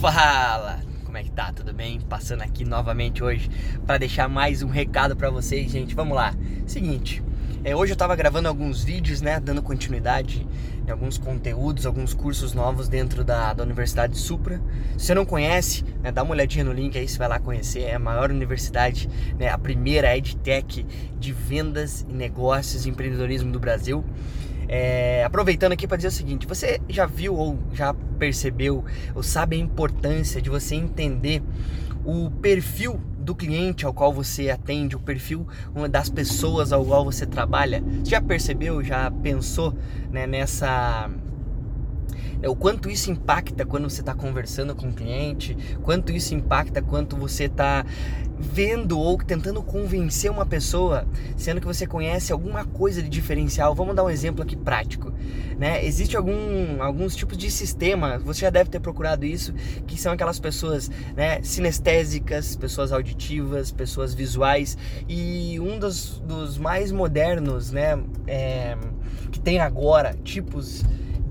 Fala! Como é que tá? Tudo bem? Passando aqui novamente hoje para deixar mais um recado para vocês, gente. Vamos lá. Seguinte, é, hoje eu tava gravando alguns vídeos, né, dando continuidade em alguns conteúdos, alguns cursos novos dentro da, da Universidade Supra. Se você não conhece, né, dá uma olhadinha no link aí, você vai lá conhecer. É a maior universidade, né, a primeira EdTech de vendas e negócios e empreendedorismo do Brasil. É, aproveitando aqui para dizer o seguinte: você já viu ou já percebeu ou sabe a importância de você entender o perfil do cliente ao qual você atende, o perfil das pessoas ao qual você trabalha? Você já percebeu, já pensou né, nessa é, o quanto isso impacta quando você está conversando com o cliente, quanto isso impacta quando você está vendo ou tentando convencer uma pessoa, sendo que você conhece alguma coisa de diferencial. Vamos dar um exemplo aqui prático, né? Existe algum, alguns tipos de sistema, você já deve ter procurado isso, que são aquelas pessoas, né, sinestésicas, pessoas auditivas, pessoas visuais e um dos, dos mais modernos, né, é, que tem agora tipos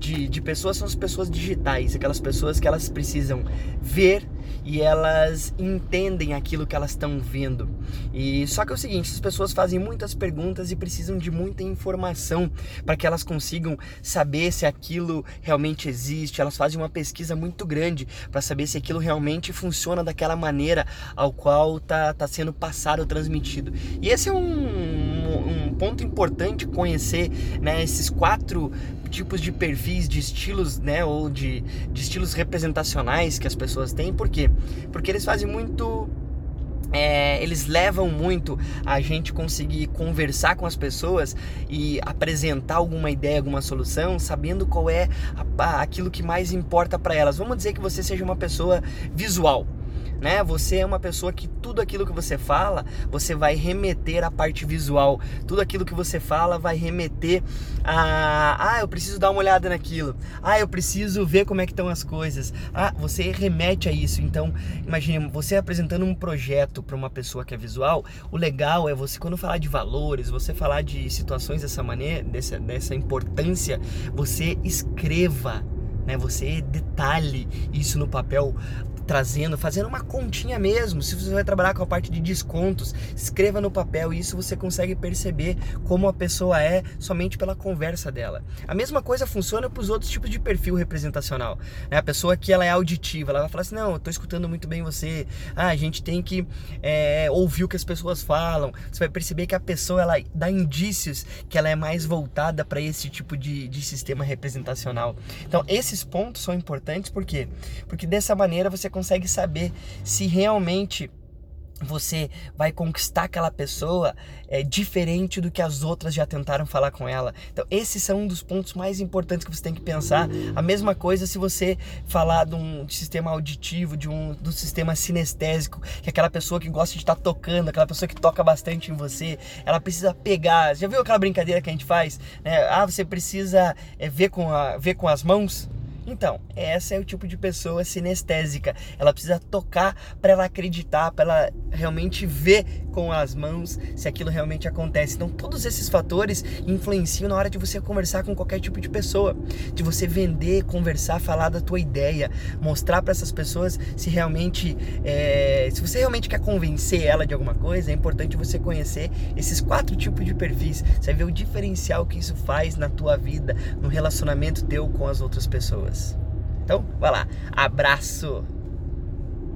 de, de pessoas são as pessoas digitais, aquelas pessoas que elas precisam ver e elas entendem aquilo que elas estão vendo. E só que é o seguinte, as pessoas fazem muitas perguntas e precisam de muita informação para que elas consigam saber se aquilo realmente existe. Elas fazem uma pesquisa muito grande para saber se aquilo realmente funciona daquela maneira ao qual tá, tá sendo passado transmitido. E esse é um, um ponto importante conhecer né, esses quatro tipos de perfis, de estilos, né, ou de, de estilos representacionais que as pessoas têm. Por quê? Porque eles fazem muito é, eles levam muito a gente conseguir conversar com as pessoas e apresentar alguma ideia, alguma solução, sabendo qual é a, aquilo que mais importa para elas. Vamos dizer que você seja uma pessoa visual né? Você é uma pessoa que tudo aquilo que você fala, você vai remeter à parte visual. Tudo aquilo que você fala vai remeter a ah, eu preciso dar uma olhada naquilo. Ah, eu preciso ver como é que estão as coisas. Ah, você remete a isso. Então, imagine você apresentando um projeto para uma pessoa que é visual, o legal é você quando falar de valores, você falar de situações dessa maneira, dessa, dessa importância, você escreva né? Você detalhe isso no papel trazendo, fazendo uma continha mesmo. Se você vai trabalhar com a parte de descontos, escreva no papel. Isso você consegue perceber como a pessoa é somente pela conversa dela. A mesma coisa funciona para os outros tipos de perfil representacional. Né? A pessoa que ela é auditiva, ela vai falar assim: não, eu estou escutando muito bem você. Ah, a gente tem que é, ouvir o que as pessoas falam. Você vai perceber que a pessoa ela dá indícios que ela é mais voltada para esse tipo de, de sistema representacional. Então, esses pontos são importantes por quê? Porque dessa maneira você consegue saber se realmente você vai conquistar aquela pessoa é, diferente do que as outras já tentaram falar com ela. Então, esses são um dos pontos mais importantes que você tem que pensar. A mesma coisa se você falar de um sistema auditivo, de um do sistema sinestésico, que é aquela pessoa que gosta de estar tocando, aquela pessoa que toca bastante em você, ela precisa pegar. Já viu aquela brincadeira que a gente faz? É, ah, você precisa é, ver, com a, ver com as mãos? Então, essa é o tipo de pessoa sinestésica. Ela precisa tocar para ela acreditar, para ela realmente ver com as mãos se aquilo realmente acontece. Então, todos esses fatores influenciam na hora de você conversar com qualquer tipo de pessoa, de você vender, conversar, falar da tua ideia, mostrar para essas pessoas se realmente, é, se você realmente quer convencer ela de alguma coisa, é importante você conhecer esses quatro tipos de perfis. Você vai ver o diferencial que isso faz na tua vida, no relacionamento teu com as outras pessoas. Então, vai lá. Abraço!